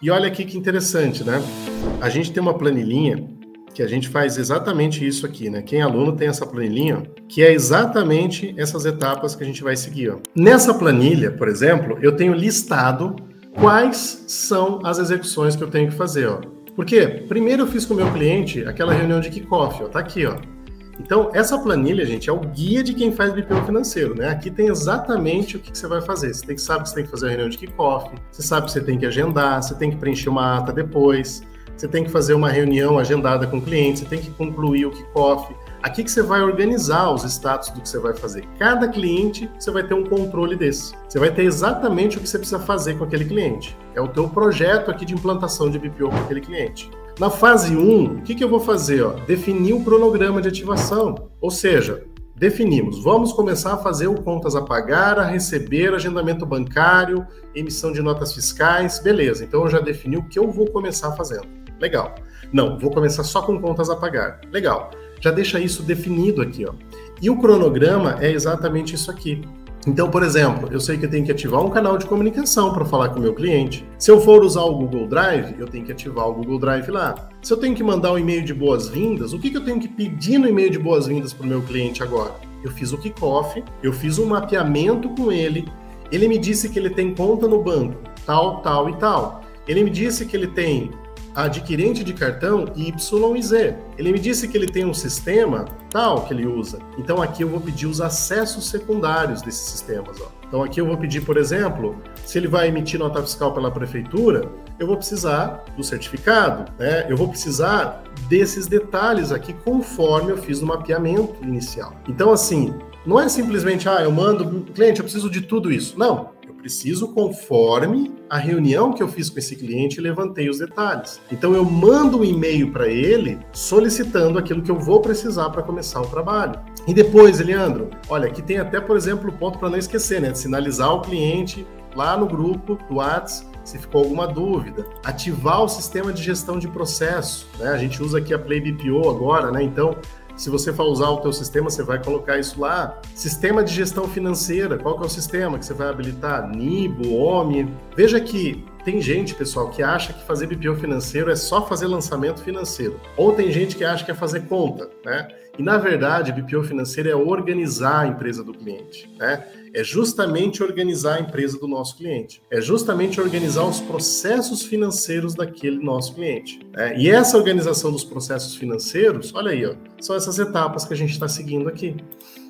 E olha aqui que interessante, né? A gente tem uma planilhinha que a gente faz exatamente isso aqui, né? Quem é aluno tem essa planilhinha, que é exatamente essas etapas que a gente vai seguir. Ó. Nessa planilha, por exemplo, eu tenho listado quais são as execuções que eu tenho que fazer, ó. Porque primeiro eu fiz com o meu cliente aquela reunião de kickoff, ó, tá aqui, ó. Então, essa planilha, gente, é o guia de quem faz BPO financeiro, né? Aqui tem exatamente o que, que você vai fazer. Você tem que saber que você tem que fazer a reunião de kickoff, você sabe que você tem que agendar, você tem que preencher uma ata depois, você tem que fazer uma reunião agendada com o cliente, você tem que concluir o kickoff. Aqui que você vai organizar os status do que você vai fazer. Cada cliente, você vai ter um controle desse. Você vai ter exatamente o que você precisa fazer com aquele cliente. É o teu projeto aqui de implantação de BPO com aquele cliente. Na fase 1, o que, que eu vou fazer? Ó? Definir o cronograma de ativação. Ou seja, definimos, vamos começar a fazer o contas a pagar, a receber, agendamento bancário, emissão de notas fiscais, beleza. Então eu já defini o que eu vou começar fazendo. Legal. Não, vou começar só com contas a pagar. Legal. Já deixa isso definido aqui, ó. E o cronograma é exatamente isso aqui. Então, por exemplo, eu sei que eu tenho que ativar um canal de comunicação para falar com o meu cliente. Se eu for usar o Google Drive, eu tenho que ativar o Google Drive lá. Se eu tenho que mandar um e-mail de boas-vindas, o que, que eu tenho que pedir no e-mail de boas-vindas para o meu cliente agora? Eu fiz o kickoff, eu fiz um mapeamento com ele, ele me disse que ele tem conta no banco, tal, tal e tal. Ele me disse que ele tem adquirente de cartão Y e Z. Ele me disse que ele tem um sistema tal que ele usa. Então aqui eu vou pedir os acessos secundários desses sistemas. Ó. Então aqui eu vou pedir, por exemplo, se ele vai emitir nota fiscal pela prefeitura, eu vou precisar do certificado, né? Eu vou precisar desses detalhes aqui conforme eu fiz no mapeamento inicial. Então assim, não é simplesmente, ah, eu mando, cliente, eu preciso de tudo isso. Não, preciso conforme a reunião que eu fiz com esse cliente e levantei os detalhes. Então eu mando um e-mail para ele solicitando aquilo que eu vou precisar para começar o trabalho. E depois, Eliandro, olha, aqui tem até, por exemplo, o ponto para não esquecer, né? De sinalizar o cliente lá no grupo do WhatsApp se ficou alguma dúvida. Ativar o sistema de gestão de processo, né? A gente usa aqui a Play BPO agora, né? Então, se você for usar o teu sistema, você vai colocar isso lá. Sistema de gestão financeira, qual que é o sistema que você vai habilitar? Nibo, OMI. Veja que tem gente, pessoal, que acha que fazer BPO financeiro é só fazer lançamento financeiro. Ou tem gente que acha que é fazer conta, né? E na verdade, BPO financeiro é organizar a empresa do cliente, né? É justamente organizar a empresa do nosso cliente. É justamente organizar os processos financeiros daquele nosso cliente. Né? E essa organização dos processos financeiros, olha aí, ó, são essas etapas que a gente está seguindo aqui.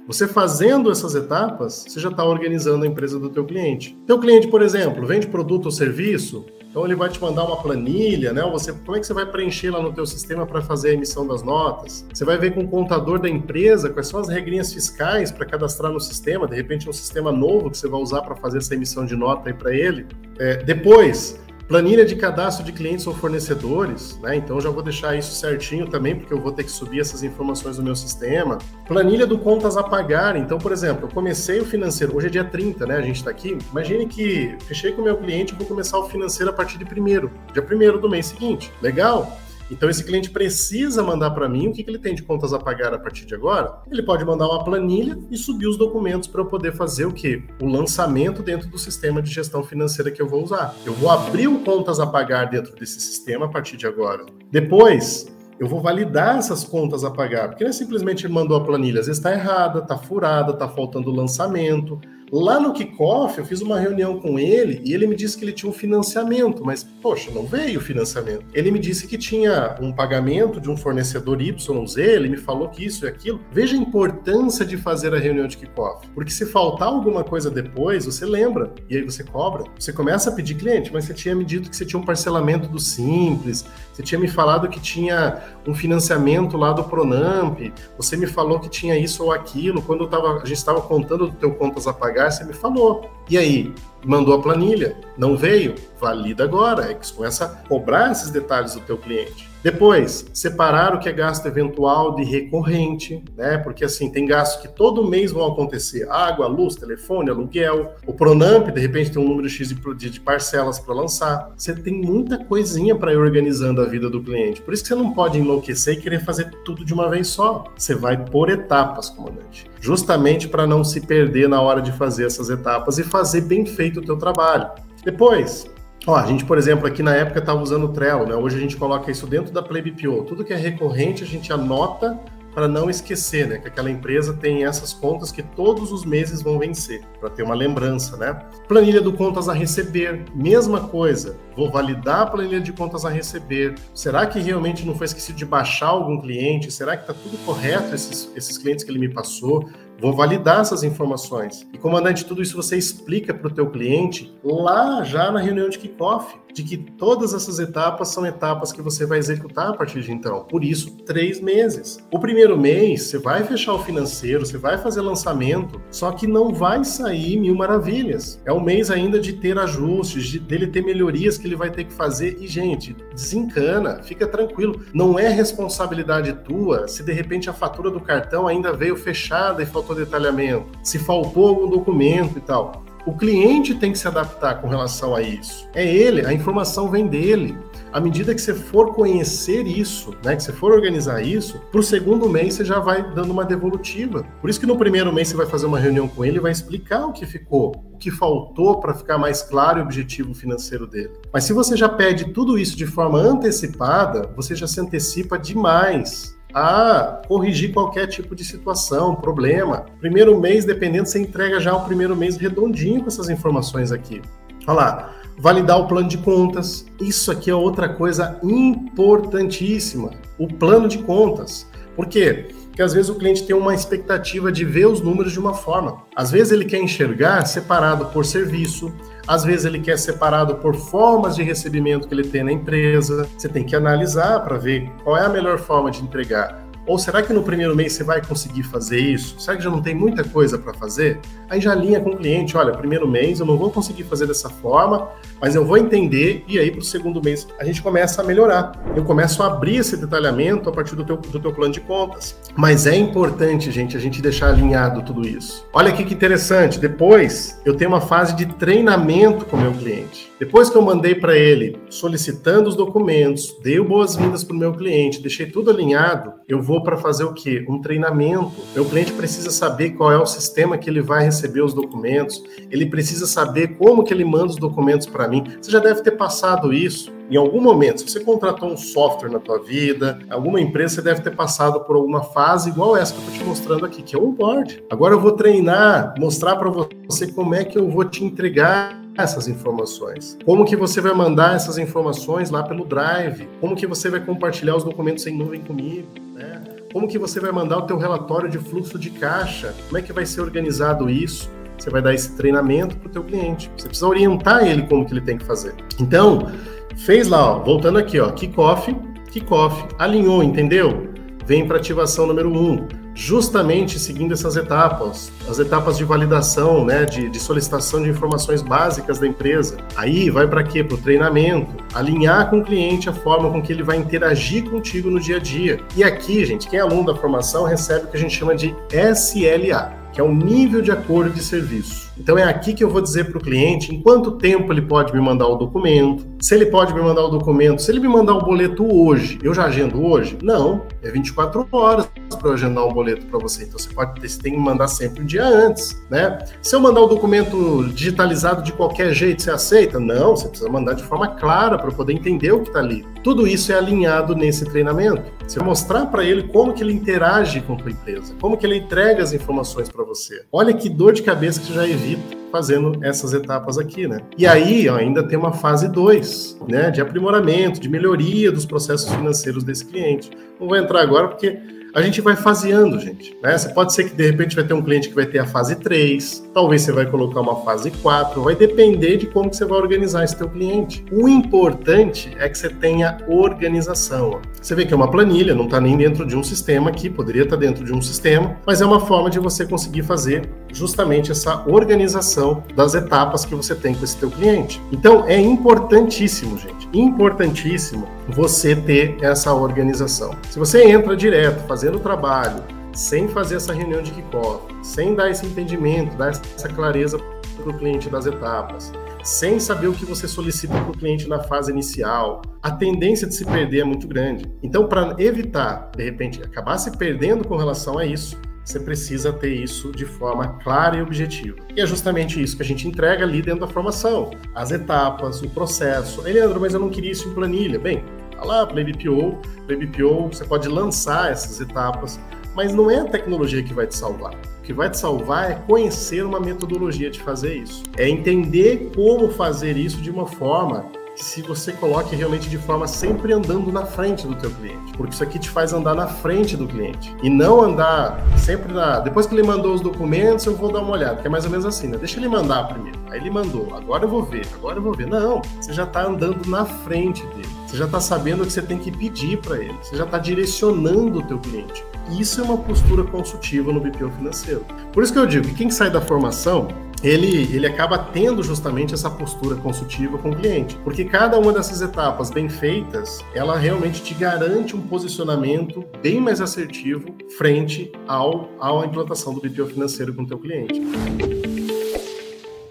Você fazendo essas etapas, você já está organizando a empresa do teu cliente. Teu cliente, por exemplo, vende produto ou serviço, então ele vai te mandar uma planilha, né? Você, como é que você vai preencher lá no teu sistema para fazer a emissão das notas? Você vai ver com o contador da empresa quais são as regrinhas fiscais para cadastrar no sistema, de repente um sistema novo que você vai usar para fazer essa emissão de nota aí para ele. É, depois, Planilha de cadastro de clientes ou fornecedores, né? Então já vou deixar isso certinho também, porque eu vou ter que subir essas informações no meu sistema. Planilha do contas a pagar. Então, por exemplo, eu comecei o financeiro, hoje é dia 30, né? A gente está aqui. Imagine que fechei com o meu cliente vou começar o financeiro a partir de primeiro, dia primeiro do mês seguinte. Legal? Então, esse cliente precisa mandar para mim o que, que ele tem de contas a pagar a partir de agora. Ele pode mandar uma planilha e subir os documentos para eu poder fazer o quê? O lançamento dentro do sistema de gestão financeira que eu vou usar. Eu vou abrir o contas a pagar dentro desse sistema a partir de agora. Depois, eu vou validar essas contas a pagar, porque não é simplesmente mandou a planilha, às vezes está errada, está furada, está faltando lançamento, Lá no kickoff, eu fiz uma reunião com ele e ele me disse que ele tinha um financiamento, mas, poxa, não veio o financiamento. Ele me disse que tinha um pagamento de um fornecedor YZ, ele me falou que isso e aquilo. Veja a importância de fazer a reunião de kickoff, porque se faltar alguma coisa depois, você lembra e aí você cobra. Você começa a pedir cliente, mas você tinha me dito que você tinha um parcelamento do Simples, você tinha me falado que tinha um financiamento lá do Pronamp, você me falou que tinha isso ou aquilo, quando tava, a gente estava contando do teu contas a pagar pagar, você me falou. E aí, mandou a planilha, não veio, valida agora. É que começa a cobrar esses detalhes do teu cliente. Depois, separar o que é gasto eventual de recorrente, né? Porque assim, tem gastos que todo mês vão acontecer: água, luz, telefone, aluguel. O Pronamp, de repente, tem um número X de, de parcelas para lançar. Você tem muita coisinha para ir organizando a vida do cliente. Por isso que você não pode enlouquecer e querer fazer tudo de uma vez só. Você vai por etapas, comandante. Justamente para não se perder na hora de fazer essas etapas e fazer bem feito o teu trabalho. Depois, Ó, a gente, por exemplo, aqui na época estava usando o Trello, né? Hoje a gente coloca isso dentro da PlayBPO. Tudo que é recorrente a gente anota para não esquecer, né? Que aquela empresa tem essas contas que todos os meses vão vencer, para ter uma lembrança, né? Planilha do contas a receber, mesma coisa. Vou validar a planilha de contas a receber. Será que realmente não foi esquecido de baixar algum cliente? Será que está tudo correto esses, esses clientes que ele me passou? Vou validar essas informações. E, comandante, tudo isso você explica para o teu cliente lá já na reunião de kickoff, de que todas essas etapas são etapas que você vai executar a partir de então. Por isso, três meses. O primeiro mês, você vai fechar o financeiro, você vai fazer lançamento, só que não vai sair mil maravilhas. É o mês ainda de ter ajustes, de, dele ter melhorias que ele vai ter que fazer. E, gente, desencana, fica tranquilo. Não é responsabilidade tua se de repente a fatura do cartão ainda veio fechada e faltou faltou detalhamento, se faltou algum documento e tal. O cliente tem que se adaptar com relação a isso. É ele, a informação vem dele. À medida que você for conhecer isso, né, que você for organizar isso, para o segundo mês você já vai dando uma devolutiva. Por isso que no primeiro mês você vai fazer uma reunião com ele e vai explicar o que ficou, o que faltou para ficar mais claro o objetivo financeiro dele. Mas se você já pede tudo isso de forma antecipada, você já se antecipa demais a corrigir qualquer tipo de situação, problema. Primeiro mês, dependendo, você entrega já o primeiro mês redondinho com essas informações aqui. Olha lá, validar o plano de contas. Isso aqui é outra coisa importantíssima. O plano de contas. Por quê? Porque às vezes o cliente tem uma expectativa de ver os números de uma forma. Às vezes ele quer enxergar separado por serviço, às vezes ele quer separado por formas de recebimento que ele tem na empresa. Você tem que analisar para ver qual é a melhor forma de entregar. Ou será que no primeiro mês você vai conseguir fazer isso? Será que já não tem muita coisa para fazer? Aí já alinha com o cliente, olha, primeiro mês eu não vou conseguir fazer dessa forma, mas eu vou entender e aí para o segundo mês a gente começa a melhorar. Eu começo a abrir esse detalhamento a partir do teu, do teu plano de contas. Mas é importante, gente, a gente deixar alinhado tudo isso. Olha aqui que interessante, depois eu tenho uma fase de treinamento com o meu cliente. Depois que eu mandei para ele solicitando os documentos, dei boas-vindas para o meu cliente, deixei tudo alinhado, eu vou para fazer o quê? Um treinamento. Meu cliente precisa saber qual é o sistema que ele vai receber os documentos, ele precisa saber como que ele manda os documentos para mim. Você já deve ter passado isso em algum momento. Se você contratou um software na tua vida, alguma empresa, você deve ter passado por alguma fase igual essa que eu estou te mostrando aqui, que é o onboard. Agora eu vou treinar, mostrar para você como é que eu vou te entregar essas informações? Como que você vai mandar essas informações lá pelo Drive? Como que você vai compartilhar os documentos em nuvem comigo? Né? Como que você vai mandar o teu relatório de fluxo de caixa? Como é que vai ser organizado isso? Você vai dar esse treinamento para o teu cliente. Você precisa orientar ele como que ele tem que fazer. Então, fez lá, ó, voltando aqui, ó, kickoff, kickoff, alinhou, entendeu? Vem para ativação número 1. Um justamente seguindo essas etapas, as etapas de validação, né, de, de solicitação de informações básicas da empresa. Aí vai para quê? Para o treinamento, alinhar com o cliente a forma com que ele vai interagir contigo no dia a dia. E aqui, gente, quem é aluno da formação recebe o que a gente chama de SLA, que é o nível de acordo de serviço. Então é aqui que eu vou dizer para o cliente em quanto tempo ele pode me mandar o documento, se ele pode me mandar o documento, se ele me mandar o boleto hoje, eu já agendo hoje? Não, é 24 horas para eu agendar um boleto para você. Então você pode você tem que mandar sempre um dia antes, né? Se eu mandar o documento digitalizado de qualquer jeito, você aceita? Não, você precisa mandar de forma clara para poder entender o que está ali. Tudo isso é alinhado nesse treinamento. Você mostrar para ele como que ele interage com a tua empresa, como que ele entrega as informações para você. Olha que dor de cabeça que você já evita fazendo essas etapas aqui, né? E aí ó, ainda tem uma fase 2, né, de aprimoramento, de melhoria dos processos financeiros desse cliente. Não vou entrar agora porque a gente vai faseando, gente. Né? Você pode ser que de repente vai ter um cliente que vai ter a fase 3, talvez você vai colocar uma fase 4, vai depender de como que você vai organizar esse teu cliente. O importante é que você tenha organização. Você vê que é uma planilha, não está nem dentro de um sistema aqui, poderia estar tá dentro de um sistema, mas é uma forma de você conseguir fazer justamente essa organização das etapas que você tem com esse teu cliente. Então é importantíssimo, gente, importantíssimo você ter essa organização. Se você entra direto fazendo fazendo o trabalho, sem fazer essa reunião de kickoff, sem dar esse entendimento, dar essa clareza para o cliente das etapas, sem saber o que você solicita para o cliente na fase inicial, a tendência de se perder é muito grande. Então, para evitar, de repente, acabar se perdendo com relação a isso, você precisa ter isso de forma clara e objetiva. E é justamente isso que a gente entrega ali dentro da formação. As etapas, o processo. Leandro, mas eu não queria isso em planilha. Bem, lá, Play BPO, Play BPO, você pode lançar essas etapas, mas não é a tecnologia que vai te salvar. O que vai te salvar é conhecer uma metodologia de fazer isso. É entender como fazer isso de uma forma se você coloque realmente de forma sempre andando na frente do teu cliente, porque isso aqui te faz andar na frente do cliente e não andar sempre na. Depois que ele mandou os documentos, eu vou dar uma olhada, que é mais ou menos assim, né? Deixa ele mandar primeiro. Aí ele mandou, agora eu vou ver, agora eu vou ver. Não, você já está andando na frente dele. Você já está sabendo o que você tem que pedir para ele. Você já está direcionando o teu cliente. Isso é uma postura consultiva no BPO financeiro. Por isso que eu digo que quem sai da formação ele, ele acaba tendo justamente essa postura consultiva com o cliente, porque cada uma dessas etapas bem feitas, ela realmente te garante um posicionamento bem mais assertivo frente ao, à implantação do BPO financeiro com o teu cliente.